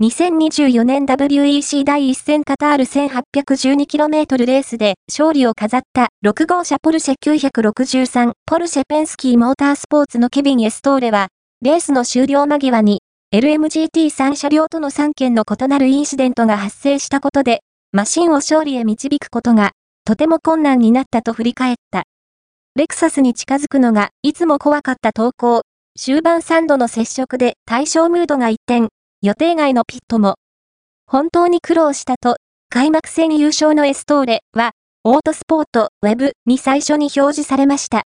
2024年 WEC 第1戦カタール 1812km レースで勝利を飾った6号車ポルシェ963ポルシェペンスキーモータースポーツのケビン・エストーレは、レースの終了間際に LMGT3 車両との3件の異なるインシデントが発生したことで、マシンを勝利へ導くことがとても困難になったと振り返った。レクサスに近づくのがいつも怖かった投稿。終盤3度の接触で対象ムードが一転、予定外のピットも。本当に苦労したと、開幕戦優勝のエストーレは、オートスポートウェブに最初に表示されました。